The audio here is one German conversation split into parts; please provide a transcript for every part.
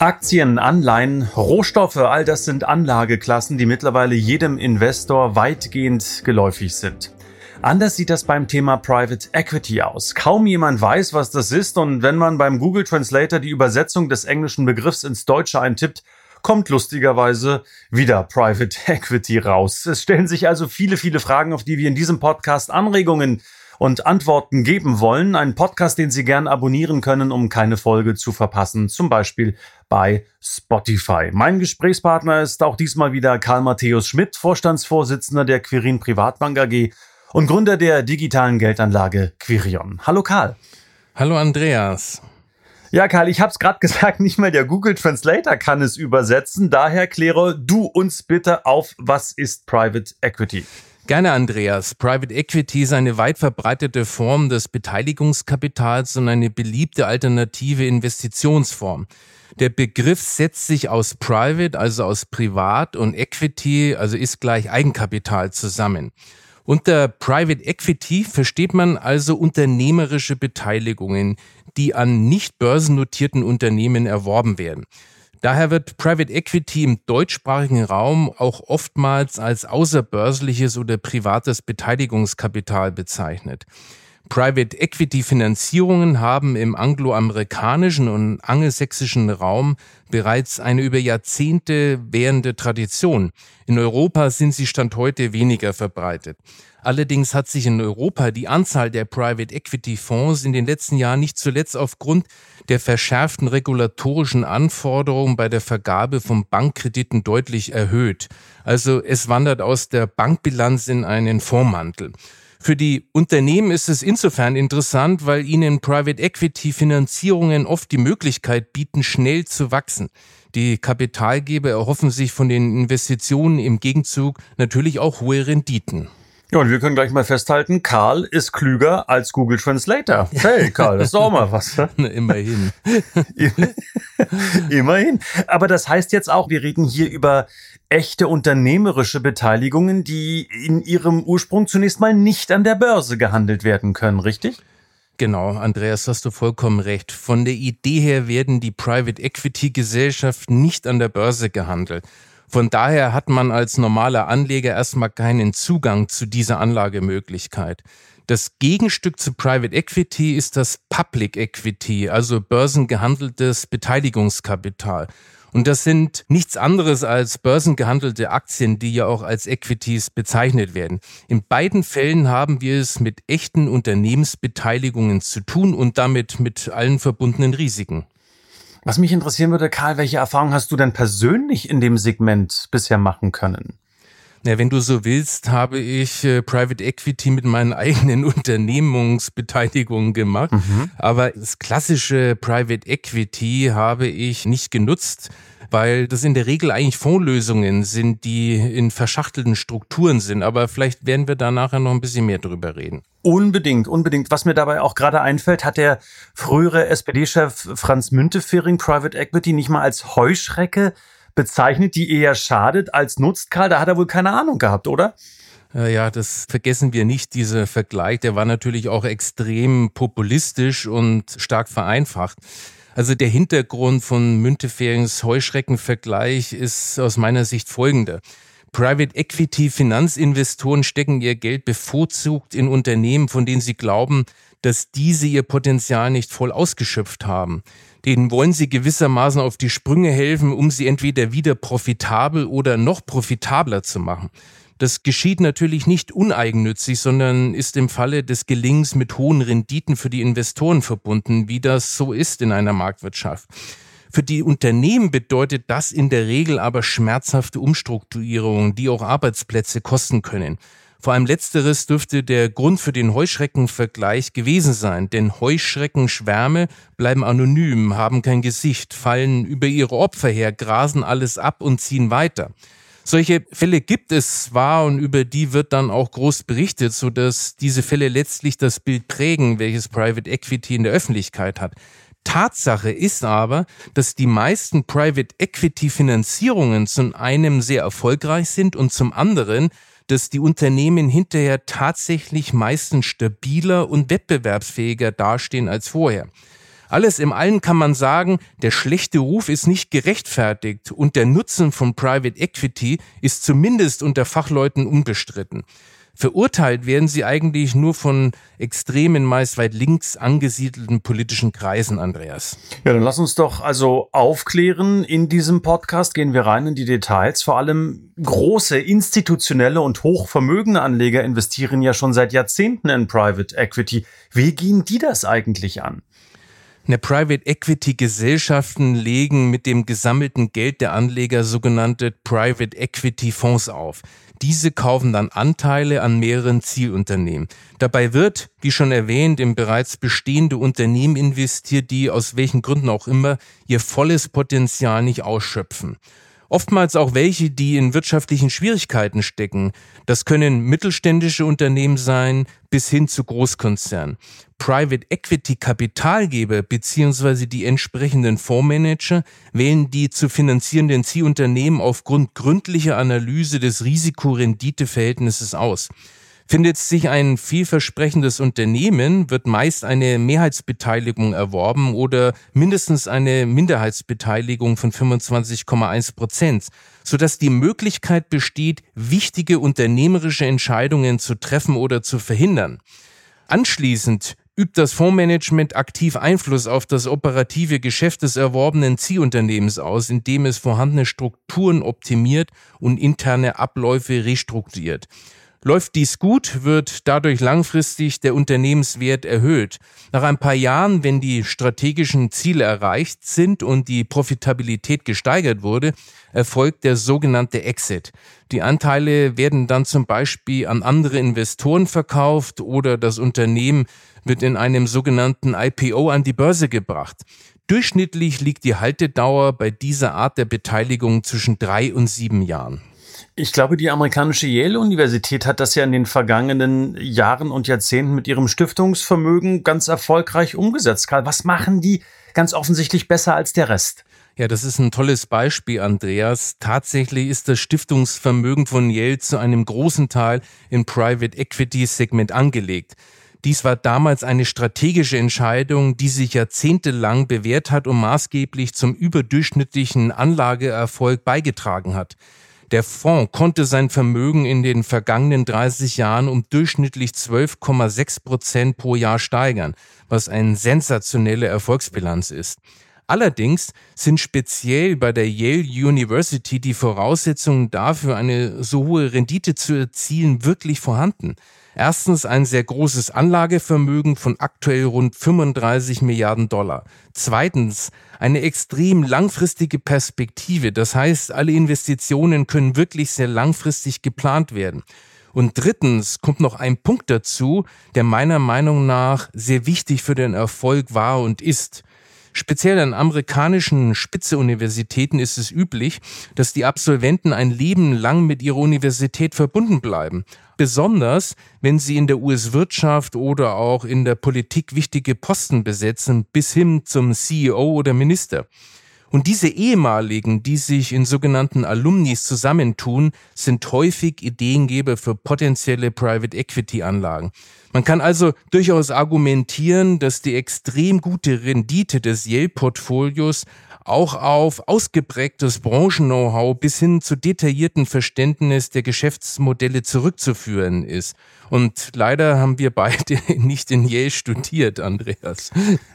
Aktien, Anleihen, Rohstoffe, all das sind Anlageklassen, die mittlerweile jedem Investor weitgehend geläufig sind. Anders sieht das beim Thema Private Equity aus. Kaum jemand weiß, was das ist und wenn man beim Google Translator die Übersetzung des englischen Begriffs ins Deutsche eintippt, kommt lustigerweise wieder Private Equity raus. Es stellen sich also viele, viele Fragen, auf die wir in diesem Podcast Anregungen und Antworten geben wollen. Ein Podcast, den Sie gern abonnieren können, um keine Folge zu verpassen, zum Beispiel bei Spotify. Mein Gesprächspartner ist auch diesmal wieder Karl Matthäus Schmidt, Vorstandsvorsitzender der Quirin Privatbank AG und Gründer der digitalen Geldanlage Quirion. Hallo Karl. Hallo Andreas. Ja, Karl, ich habe es gerade gesagt, nicht mal der Google Translator kann es übersetzen. Daher kläre du uns bitte auf, was ist Private Equity? Gerne, Andreas. Private Equity ist eine weit verbreitete Form des Beteiligungskapitals und eine beliebte alternative Investitionsform. Der Begriff setzt sich aus Private, also aus Privat, und Equity, also ist gleich Eigenkapital zusammen. Unter Private Equity versteht man also unternehmerische Beteiligungen, die an nicht börsennotierten Unternehmen erworben werden. Daher wird Private Equity im deutschsprachigen Raum auch oftmals als außerbörsliches oder privates Beteiligungskapital bezeichnet. Private Equity Finanzierungen haben im angloamerikanischen und angelsächsischen Raum bereits eine über Jahrzehnte währende Tradition. In Europa sind sie Stand heute weniger verbreitet. Allerdings hat sich in Europa die Anzahl der Private Equity Fonds in den letzten Jahren nicht zuletzt aufgrund der verschärften regulatorischen Anforderungen bei der Vergabe von Bankkrediten deutlich erhöht. Also es wandert aus der Bankbilanz in einen Fondsmantel. Für die Unternehmen ist es insofern interessant, weil ihnen Private Equity Finanzierungen oft die Möglichkeit bieten, schnell zu wachsen. Die Kapitalgeber erhoffen sich von den Investitionen im Gegenzug natürlich auch hohe Renditen. Ja, und wir können gleich mal festhalten, Karl ist klüger als Google Translator. Hey, Karl, das ist doch mal was. Ne? Immerhin. Immerhin. Aber das heißt jetzt auch, wir reden hier über echte unternehmerische Beteiligungen, die in ihrem Ursprung zunächst mal nicht an der Börse gehandelt werden können, richtig? Genau, Andreas, hast du vollkommen recht. Von der Idee her werden die Private Equity Gesellschaften nicht an der Börse gehandelt. Von daher hat man als normaler Anleger erstmal keinen Zugang zu dieser Anlagemöglichkeit. Das Gegenstück zu Private Equity ist das Public Equity, also börsengehandeltes Beteiligungskapital. Und das sind nichts anderes als börsengehandelte Aktien, die ja auch als Equities bezeichnet werden. In beiden Fällen haben wir es mit echten Unternehmensbeteiligungen zu tun und damit mit allen verbundenen Risiken. Was mich interessieren würde, Karl, welche Erfahrungen hast du denn persönlich in dem Segment bisher machen können? Ja, wenn du so willst, habe ich äh, Private Equity mit meinen eigenen Unternehmungsbeteiligungen gemacht. Mhm. Aber das klassische Private Equity habe ich nicht genutzt weil das in der Regel eigentlich Fondslösungen sind, die in verschachtelten Strukturen sind. Aber vielleicht werden wir da nachher noch ein bisschen mehr drüber reden. Unbedingt, unbedingt. Was mir dabei auch gerade einfällt, hat der frühere SPD-Chef Franz Müntefering Private Equity nicht mal als Heuschrecke bezeichnet, die eher schadet als nutzt, Karl. Da hat er wohl keine Ahnung gehabt, oder? Äh, ja, das vergessen wir nicht, dieser Vergleich. Der war natürlich auch extrem populistisch und stark vereinfacht. Also der Hintergrund von Münteferings Heuschreckenvergleich ist aus meiner Sicht folgender. Private Equity Finanzinvestoren stecken ihr Geld bevorzugt in Unternehmen, von denen sie glauben, dass diese ihr Potenzial nicht voll ausgeschöpft haben. Denen wollen sie gewissermaßen auf die Sprünge helfen, um sie entweder wieder profitabel oder noch profitabler zu machen. Das geschieht natürlich nicht uneigennützig, sondern ist im Falle des Gelings mit hohen Renditen für die Investoren verbunden, wie das so ist in einer Marktwirtschaft. Für die Unternehmen bedeutet das in der Regel aber schmerzhafte Umstrukturierungen, die auch Arbeitsplätze kosten können. Vor allem letzteres dürfte der Grund für den Heuschreckenvergleich gewesen sein, denn Heuschreckenschwärme bleiben anonym, haben kein Gesicht, fallen über ihre Opfer her, grasen alles ab und ziehen weiter. Solche Fälle gibt es zwar und über die wird dann auch groß berichtet, so dass diese Fälle letztlich das Bild prägen, welches Private Equity in der Öffentlichkeit hat. Tatsache ist aber, dass die meisten Private Equity Finanzierungen zum einen sehr erfolgreich sind und zum anderen, dass die Unternehmen hinterher tatsächlich meistens stabiler und wettbewerbsfähiger dastehen als vorher. Alles im Allen kann man sagen, der schlechte Ruf ist nicht gerechtfertigt und der Nutzen von Private Equity ist zumindest unter Fachleuten unbestritten. Verurteilt werden sie eigentlich nur von extremen, meist weit links angesiedelten politischen Kreisen, Andreas. Ja, dann lass uns doch also aufklären. In diesem Podcast gehen wir rein in die Details. Vor allem große institutionelle und hochvermögende Anleger investieren ja schon seit Jahrzehnten in Private Equity. Wie gehen die das eigentlich an? Eine Private Equity Gesellschaften legen mit dem gesammelten Geld der Anleger sogenannte Private Equity Fonds auf. Diese kaufen dann Anteile an mehreren Zielunternehmen. Dabei wird, wie schon erwähnt, in bereits bestehende Unternehmen investiert, die aus welchen Gründen auch immer ihr volles Potenzial nicht ausschöpfen. Oftmals auch welche, die in wirtschaftlichen Schwierigkeiten stecken. Das können mittelständische Unternehmen sein bis hin zu Großkonzernen. Private Equity Kapitalgeber beziehungsweise die entsprechenden Fondsmanager wählen die zu finanzierenden Zielunternehmen aufgrund gründlicher Analyse des Risiko-Rendite-Verhältnisses aus. Findet sich ein vielversprechendes Unternehmen, wird meist eine Mehrheitsbeteiligung erworben oder mindestens eine Minderheitsbeteiligung von 25,1 Prozent, sodass die Möglichkeit besteht, wichtige unternehmerische Entscheidungen zu treffen oder zu verhindern. Anschließend übt das Fondsmanagement aktiv Einfluss auf das operative Geschäft des erworbenen Ziehunternehmens aus, indem es vorhandene Strukturen optimiert und interne Abläufe restrukturiert. Läuft dies gut, wird dadurch langfristig der Unternehmenswert erhöht. Nach ein paar Jahren, wenn die strategischen Ziele erreicht sind und die Profitabilität gesteigert wurde, erfolgt der sogenannte Exit. Die Anteile werden dann zum Beispiel an andere Investoren verkauft oder das Unternehmen wird in einem sogenannten IPO an die Börse gebracht. Durchschnittlich liegt die Haltedauer bei dieser Art der Beteiligung zwischen drei und sieben Jahren. Ich glaube, die amerikanische Yale-Universität hat das ja in den vergangenen Jahren und Jahrzehnten mit ihrem Stiftungsvermögen ganz erfolgreich umgesetzt. Karl, was machen die ganz offensichtlich besser als der Rest? Ja, das ist ein tolles Beispiel, Andreas. Tatsächlich ist das Stiftungsvermögen von Yale zu einem großen Teil im Private Equity Segment angelegt. Dies war damals eine strategische Entscheidung, die sich jahrzehntelang bewährt hat und maßgeblich zum überdurchschnittlichen Anlageerfolg beigetragen hat. Der Fonds konnte sein Vermögen in den vergangenen 30 Jahren um durchschnittlich 12,6 Prozent pro Jahr steigern, was eine sensationelle Erfolgsbilanz ist. Allerdings sind speziell bei der Yale University die Voraussetzungen dafür, eine so hohe Rendite zu erzielen, wirklich vorhanden. Erstens ein sehr großes Anlagevermögen von aktuell rund 35 Milliarden Dollar. Zweitens eine extrem langfristige Perspektive. Das heißt, alle Investitionen können wirklich sehr langfristig geplant werden. Und drittens kommt noch ein Punkt dazu, der meiner Meinung nach sehr wichtig für den Erfolg war und ist. Speziell an amerikanischen Spitze-Universitäten ist es üblich, dass die Absolventen ein Leben lang mit ihrer Universität verbunden bleiben. Besonders, wenn sie in der US-Wirtschaft oder auch in der Politik wichtige Posten besetzen, bis hin zum CEO oder Minister. Und diese ehemaligen, die sich in sogenannten Alumnis zusammentun, sind häufig Ideengeber für potenzielle Private Equity Anlagen. Man kann also durchaus argumentieren, dass die extrem gute Rendite des Yale-Portfolios auch auf ausgeprägtes Branchen-Know-how bis hin zu detaillierten Verständnis der Geschäftsmodelle zurückzuführen ist. Und leider haben wir beide nicht in Yale studiert, Andreas.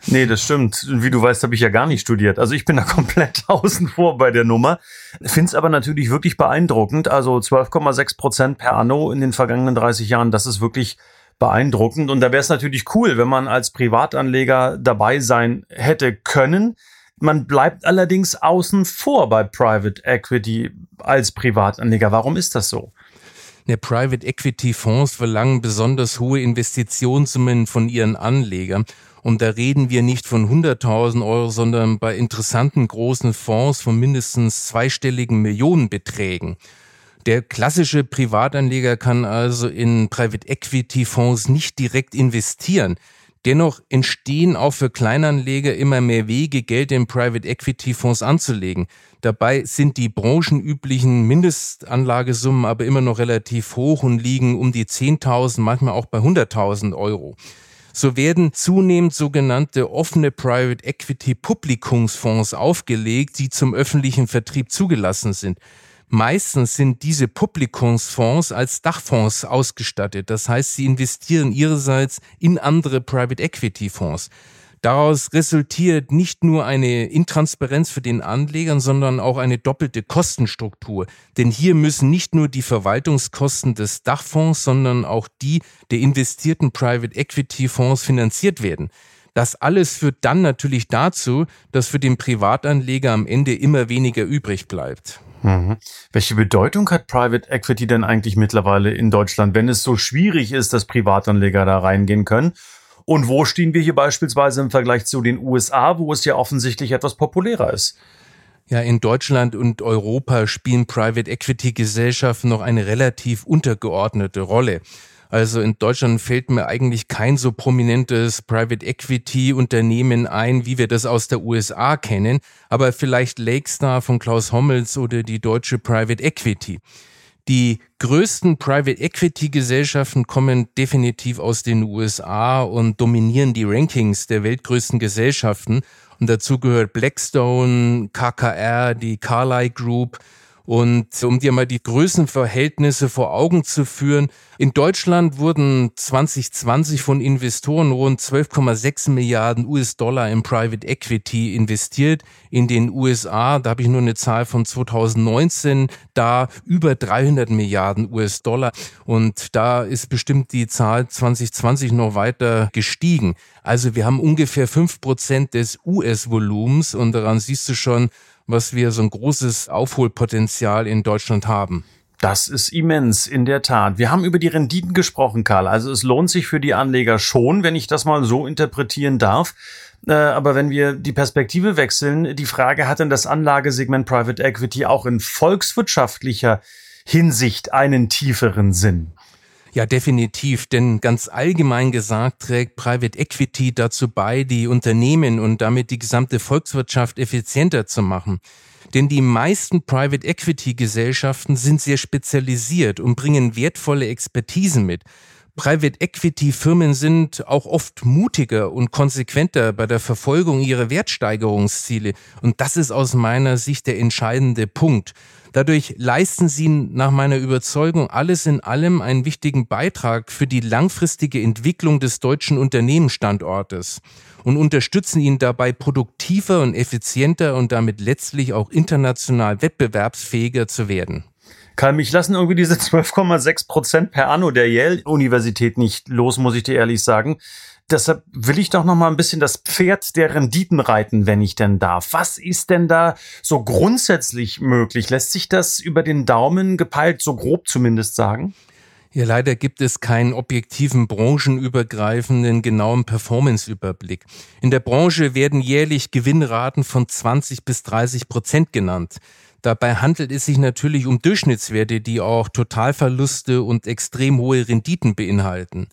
Nee, das stimmt. Wie du weißt, habe ich ja gar nicht studiert. Also ich bin da komplett außen vor bei der Nummer. Finde es aber natürlich wirklich beeindruckend. Also 12,6 Prozent per Anno in den vergangenen 30 Jahren, das ist wirklich beeindruckend. Und da wäre es natürlich cool, wenn man als Privatanleger dabei sein hätte können. Man bleibt allerdings außen vor bei Private Equity als Privatanleger. Warum ist das so? Der Private Equity Fonds verlangen besonders hohe Investitionssummen von ihren Anlegern. Und da reden wir nicht von 100.000 Euro, sondern bei interessanten großen Fonds von mindestens zweistelligen Millionenbeträgen. Der klassische Privatanleger kann also in Private Equity Fonds nicht direkt investieren. Dennoch entstehen auch für Kleinanleger immer mehr Wege, Geld in Private Equity Fonds anzulegen. Dabei sind die branchenüblichen Mindestanlagesummen aber immer noch relativ hoch und liegen um die 10.000, manchmal auch bei 100.000 Euro. So werden zunehmend sogenannte offene Private Equity Publikungsfonds aufgelegt, die zum öffentlichen Vertrieb zugelassen sind. Meistens sind diese Publikumsfonds als Dachfonds ausgestattet. Das heißt, sie investieren ihrerseits in andere Private Equity Fonds. Daraus resultiert nicht nur eine Intransparenz für den Anlegern, sondern auch eine doppelte Kostenstruktur. Denn hier müssen nicht nur die Verwaltungskosten des Dachfonds, sondern auch die der investierten Private Equity Fonds finanziert werden. Das alles führt dann natürlich dazu, dass für den Privatanleger am Ende immer weniger übrig bleibt. Mhm. Welche Bedeutung hat Private Equity denn eigentlich mittlerweile in Deutschland, wenn es so schwierig ist, dass Privatanleger da reingehen können? Und wo stehen wir hier beispielsweise im Vergleich zu den USA, wo es ja offensichtlich etwas populärer ist? Ja, in Deutschland und Europa spielen Private Equity Gesellschaften noch eine relativ untergeordnete Rolle. Also in Deutschland fällt mir eigentlich kein so prominentes Private Equity Unternehmen ein, wie wir das aus der USA kennen, aber vielleicht Lakestar von Klaus Hommels oder die deutsche Private Equity. Die größten Private Equity Gesellschaften kommen definitiv aus den USA und dominieren die Rankings der weltgrößten Gesellschaften. Und dazu gehört Blackstone, KKR, die Carlyle Group, und um dir mal die Größenverhältnisse vor Augen zu führen, in Deutschland wurden 2020 von Investoren rund 12,6 Milliarden US-Dollar in Private Equity investiert. In den USA, da habe ich nur eine Zahl von 2019, da über 300 Milliarden US-Dollar. Und da ist bestimmt die Zahl 2020 noch weiter gestiegen. Also wir haben ungefähr fünf Prozent des US-Volumens und daran siehst du schon, was wir so ein großes Aufholpotenzial in Deutschland haben. Das ist immens, in der Tat. Wir haben über die Renditen gesprochen, Karl. Also es lohnt sich für die Anleger schon, wenn ich das mal so interpretieren darf. Äh, aber wenn wir die Perspektive wechseln, die Frage, hat denn das Anlagesegment Private Equity auch in volkswirtschaftlicher Hinsicht einen tieferen Sinn? Ja, definitiv, denn ganz allgemein gesagt trägt Private Equity dazu bei, die Unternehmen und damit die gesamte Volkswirtschaft effizienter zu machen. Denn die meisten Private Equity Gesellschaften sind sehr spezialisiert und bringen wertvolle Expertisen mit. Private Equity Firmen sind auch oft mutiger und konsequenter bei der Verfolgung ihrer Wertsteigerungsziele. Und das ist aus meiner Sicht der entscheidende Punkt. Dadurch leisten sie nach meiner Überzeugung alles in allem einen wichtigen Beitrag für die langfristige Entwicklung des deutschen Unternehmensstandortes und unterstützen ihn dabei produktiver und effizienter und damit letztlich auch international wettbewerbsfähiger zu werden. Karl, mich lassen irgendwie diese 12,6 Prozent per Anno der Yale-Universität nicht los, muss ich dir ehrlich sagen. Deshalb will ich doch noch mal ein bisschen das Pferd der Renditen reiten, wenn ich denn darf. Was ist denn da so grundsätzlich möglich? Lässt sich das über den Daumen gepeilt, so grob zumindest sagen? Ja, leider gibt es keinen objektiven branchenübergreifenden genauen Performanceüberblick. In der Branche werden jährlich Gewinnraten von 20 bis 30 Prozent genannt. Dabei handelt es sich natürlich um Durchschnittswerte, die auch Totalverluste und extrem hohe Renditen beinhalten.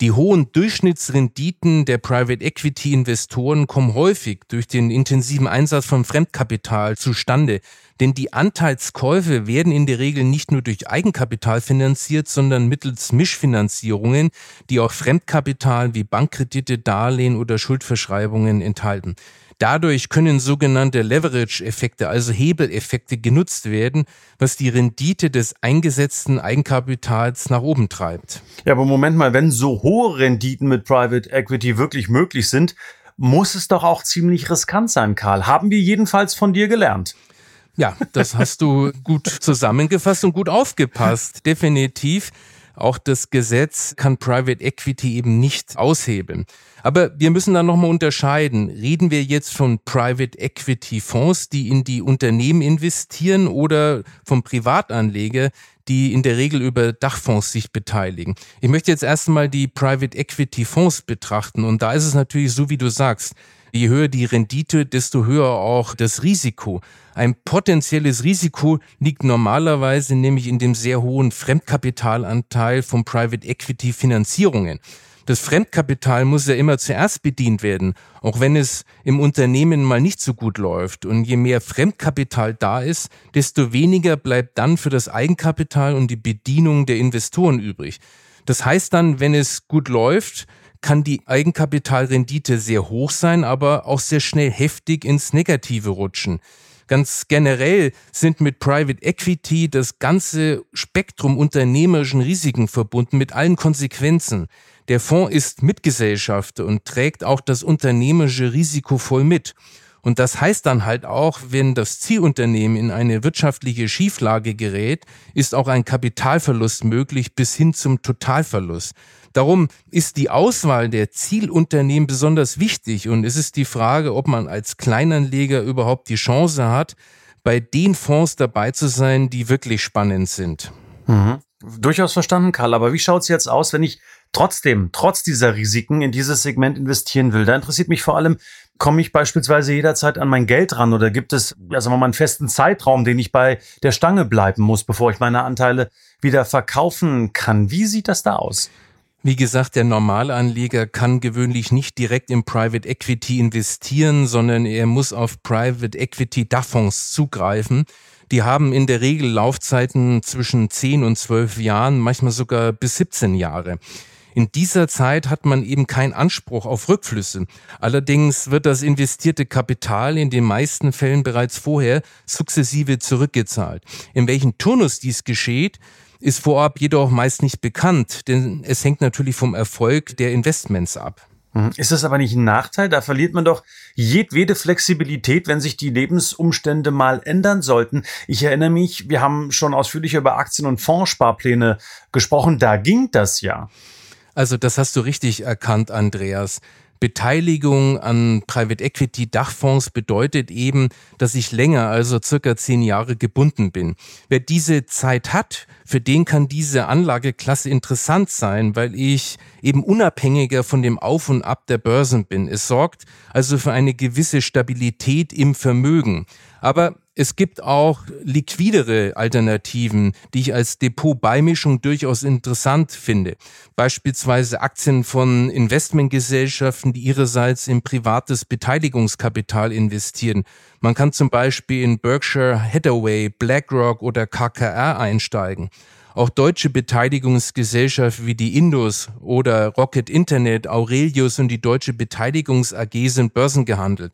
Die hohen Durchschnittsrenditen der Private Equity Investoren kommen häufig durch den intensiven Einsatz von Fremdkapital zustande, denn die Anteilskäufe werden in der Regel nicht nur durch Eigenkapital finanziert, sondern mittels Mischfinanzierungen, die auch Fremdkapital wie Bankkredite, Darlehen oder Schuldverschreibungen enthalten. Dadurch können sogenannte Leverage-Effekte, also Hebeleffekte genutzt werden, was die Rendite des eingesetzten Eigenkapitals nach oben treibt. Ja, aber Moment mal, wenn so hohe Renditen mit Private Equity wirklich möglich sind, muss es doch auch ziemlich riskant sein, Karl. Haben wir jedenfalls von dir gelernt. Ja, das hast du gut zusammengefasst und gut aufgepasst. Definitiv. Auch das Gesetz kann Private Equity eben nicht aushebeln. Aber wir müssen da nochmal unterscheiden. Reden wir jetzt von Private Equity Fonds, die in die Unternehmen investieren oder vom Privatanleger, die in der Regel über Dachfonds sich beteiligen. Ich möchte jetzt erstmal die Private Equity Fonds betrachten und da ist es natürlich so, wie du sagst. Je höher die Rendite, desto höher auch das Risiko. Ein potenzielles Risiko liegt normalerweise nämlich in dem sehr hohen Fremdkapitalanteil von Private Equity Finanzierungen. Das Fremdkapital muss ja immer zuerst bedient werden, auch wenn es im Unternehmen mal nicht so gut läuft. Und je mehr Fremdkapital da ist, desto weniger bleibt dann für das Eigenkapital und die Bedienung der Investoren übrig. Das heißt dann, wenn es gut läuft, kann die Eigenkapitalrendite sehr hoch sein, aber auch sehr schnell heftig ins Negative rutschen. Ganz generell sind mit Private Equity das ganze Spektrum unternehmerischen Risiken verbunden mit allen Konsequenzen. Der Fonds ist Mitgesellschafter und trägt auch das unternehmerische Risiko voll mit. Und das heißt dann halt auch, wenn das Zielunternehmen in eine wirtschaftliche Schieflage gerät, ist auch ein Kapitalverlust möglich bis hin zum Totalverlust. Darum ist die Auswahl der Zielunternehmen besonders wichtig und es ist die Frage, ob man als Kleinanleger überhaupt die Chance hat, bei den Fonds dabei zu sein, die wirklich spannend sind. Mhm. Durchaus verstanden, Karl. Aber wie schaut's jetzt aus, wenn ich trotzdem, trotz dieser Risiken in dieses Segment investieren will? Da interessiert mich vor allem, komme ich beispielsweise jederzeit an mein Geld ran oder gibt es, sagen wir mal, einen festen Zeitraum, den ich bei der Stange bleiben muss, bevor ich meine Anteile wieder verkaufen kann? Wie sieht das da aus? Wie gesagt, der Normalanleger kann gewöhnlich nicht direkt in Private Equity investieren, sondern er muss auf Private Equity Dachfonds zugreifen. Die haben in der Regel Laufzeiten zwischen 10 und 12 Jahren, manchmal sogar bis 17 Jahre. In dieser Zeit hat man eben keinen Anspruch auf Rückflüsse. Allerdings wird das investierte Kapital in den meisten Fällen bereits vorher sukzessive zurückgezahlt. In welchem Turnus dies geschieht, ist vorab jedoch meist nicht bekannt, denn es hängt natürlich vom Erfolg der Investments ab. Hm, ist das aber nicht ein Nachteil? Da verliert man doch jedwede Flexibilität, wenn sich die Lebensumstände mal ändern sollten. Ich erinnere mich, wir haben schon ausführlich über Aktien- und Fondssparpläne gesprochen. Da ging das ja. Also das hast du richtig erkannt, Andreas. Beteiligung an Private Equity Dachfonds bedeutet eben, dass ich länger, also circa zehn Jahre gebunden bin. Wer diese Zeit hat, für den kann diese Anlageklasse interessant sein, weil ich eben unabhängiger von dem Auf und Ab der Börsen bin. Es sorgt also für eine gewisse Stabilität im Vermögen. Aber es gibt auch liquidere Alternativen, die ich als Depotbeimischung durchaus interessant finde. Beispielsweise Aktien von Investmentgesellschaften, die ihrerseits in privates Beteiligungskapital investieren. Man kann zum Beispiel in Berkshire Hathaway, BlackRock oder KKR einsteigen. Auch deutsche Beteiligungsgesellschaften wie die Indus oder Rocket Internet, Aurelius und die Deutsche Beteiligungs AG sind börsengehandelt.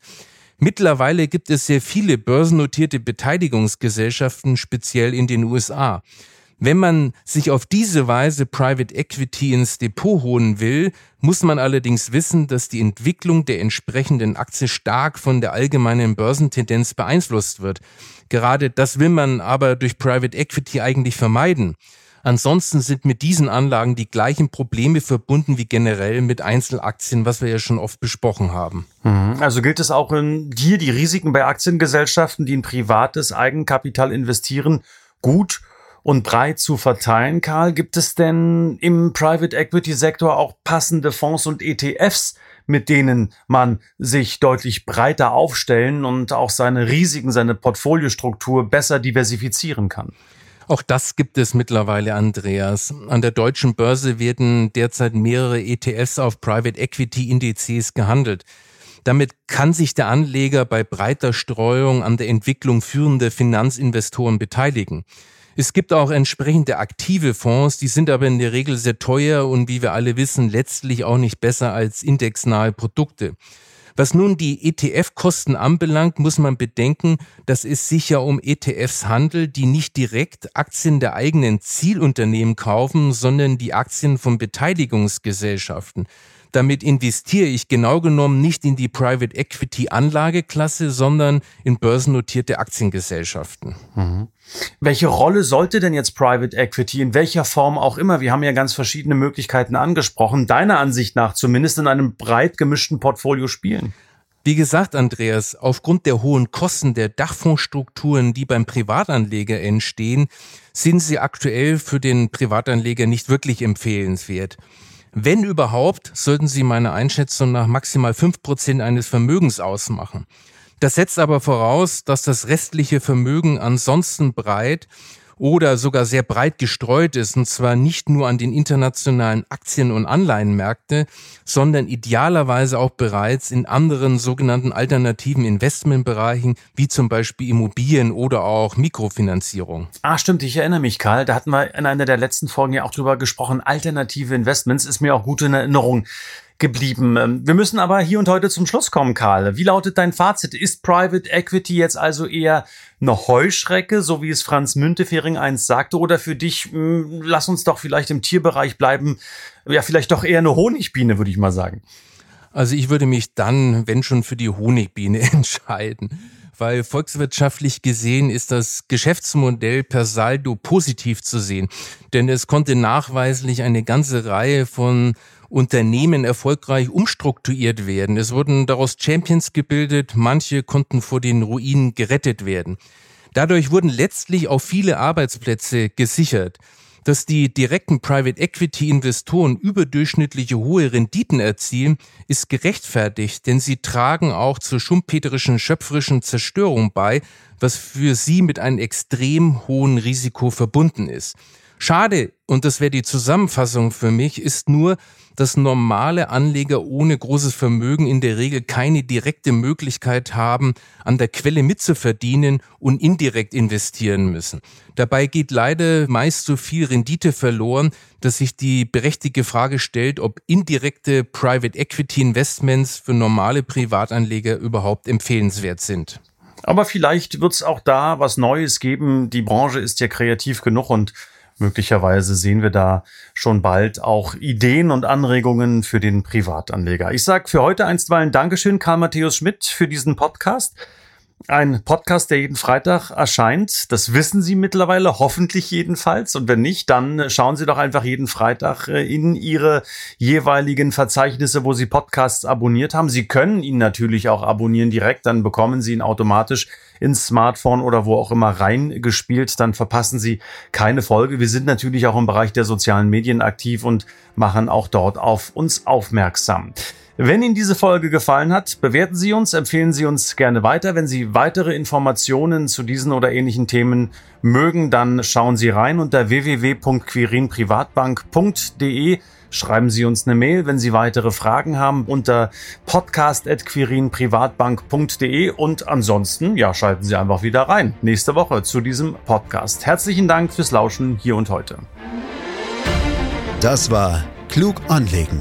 Mittlerweile gibt es sehr viele börsennotierte Beteiligungsgesellschaften, speziell in den USA. Wenn man sich auf diese Weise Private Equity ins Depot holen will, muss man allerdings wissen, dass die Entwicklung der entsprechenden Aktie stark von der allgemeinen Börsentendenz beeinflusst wird. Gerade das will man aber durch Private Equity eigentlich vermeiden. Ansonsten sind mit diesen Anlagen die gleichen Probleme verbunden wie generell mit Einzelaktien, was wir ja schon oft besprochen haben. Mhm. Also gilt es auch in hier die Risiken bei Aktiengesellschaften, die in privates Eigenkapital investieren, gut und breit zu verteilen. Karl, gibt es denn im Private Equity Sektor auch passende Fonds und ETFs, mit denen man sich deutlich breiter aufstellen und auch seine Risiken, seine Portfoliostruktur besser diversifizieren kann? Auch das gibt es mittlerweile, Andreas. An der deutschen Börse werden derzeit mehrere ETFs auf Private Equity Indizes gehandelt. Damit kann sich der Anleger bei breiter Streuung an der Entwicklung führender Finanzinvestoren beteiligen. Es gibt auch entsprechende aktive Fonds, die sind aber in der Regel sehr teuer und wie wir alle wissen, letztlich auch nicht besser als indexnahe Produkte. Was nun die ETF-Kosten anbelangt, muss man bedenken, dass es sich ja um ETFs handelt, die nicht direkt Aktien der eigenen Zielunternehmen kaufen, sondern die Aktien von Beteiligungsgesellschaften. Damit investiere ich genau genommen nicht in die Private Equity Anlageklasse, sondern in börsennotierte Aktiengesellschaften. Mhm. Welche Rolle sollte denn jetzt Private Equity in welcher Form auch immer, wir haben ja ganz verschiedene Möglichkeiten angesprochen, deiner Ansicht nach zumindest in einem breit gemischten Portfolio spielen? Wie gesagt, Andreas, aufgrund der hohen Kosten der Dachfondsstrukturen, die beim Privatanleger entstehen, sind sie aktuell für den Privatanleger nicht wirklich empfehlenswert. Wenn überhaupt, sollten sie meiner Einschätzung nach maximal fünf Prozent eines Vermögens ausmachen. Das setzt aber voraus, dass das restliche Vermögen ansonsten breit oder sogar sehr breit gestreut ist, und zwar nicht nur an den internationalen Aktien- und Anleihenmärkte, sondern idealerweise auch bereits in anderen sogenannten alternativen Investmentbereichen, wie zum Beispiel Immobilien oder auch Mikrofinanzierung. Ah, stimmt, ich erinnere mich, Karl. Da hatten wir in einer der letzten Folgen ja auch drüber gesprochen. Alternative Investments ist mir auch gut in Erinnerung geblieben. Ähm, wir müssen aber hier und heute zum Schluss kommen, Karl. Wie lautet dein Fazit? Ist Private Equity jetzt also eher eine Heuschrecke, so wie es Franz Müntefering einst sagte, oder für dich, hm, lass uns doch vielleicht im Tierbereich bleiben, ja, vielleicht doch eher eine Honigbiene, würde ich mal sagen. Also ich würde mich dann, wenn schon, für die Honigbiene entscheiden weil volkswirtschaftlich gesehen ist das Geschäftsmodell per Saldo positiv zu sehen. Denn es konnte nachweislich eine ganze Reihe von Unternehmen erfolgreich umstrukturiert werden. Es wurden daraus Champions gebildet, manche konnten vor den Ruinen gerettet werden. Dadurch wurden letztlich auch viele Arbeitsplätze gesichert. Dass die direkten Private Equity Investoren überdurchschnittliche hohe Renditen erzielen, ist gerechtfertigt, denn sie tragen auch zur schumpeterischen schöpferischen Zerstörung bei, was für sie mit einem extrem hohen Risiko verbunden ist. Schade, und das wäre die Zusammenfassung für mich, ist nur, dass normale Anleger ohne großes Vermögen in der Regel keine direkte Möglichkeit haben, an der Quelle mitzuverdienen und indirekt investieren müssen. Dabei geht leider meist so viel Rendite verloren, dass sich die berechtigte Frage stellt, ob indirekte Private Equity Investments für normale Privatanleger überhaupt empfehlenswert sind. Aber vielleicht wird es auch da was Neues geben. Die Branche ist ja kreativ genug und möglicherweise sehen wir da schon bald auch Ideen und Anregungen für den Privatanleger. Ich sage für heute einstweilen Dankeschön, Karl Matthäus Schmidt, für diesen Podcast. Ein Podcast, der jeden Freitag erscheint. Das wissen Sie mittlerweile, hoffentlich jedenfalls. Und wenn nicht, dann schauen Sie doch einfach jeden Freitag äh, in Ihre jeweiligen Verzeichnisse, wo Sie Podcasts abonniert haben. Sie können ihn natürlich auch abonnieren direkt, dann bekommen Sie ihn automatisch ins Smartphone oder wo auch immer reingespielt. Dann verpassen Sie keine Folge. Wir sind natürlich auch im Bereich der sozialen Medien aktiv und machen auch dort auf uns aufmerksam. Wenn Ihnen diese Folge gefallen hat, bewerten Sie uns, empfehlen Sie uns gerne weiter. Wenn Sie weitere Informationen zu diesen oder ähnlichen Themen mögen, dann schauen Sie rein unter www.quirinprivatbank.de. Schreiben Sie uns eine Mail, wenn Sie weitere Fragen haben, unter podcast.quirinprivatbank.de und ansonsten, ja, schalten Sie einfach wieder rein nächste Woche zu diesem Podcast. Herzlichen Dank fürs Lauschen hier und heute. Das war Klug anlegen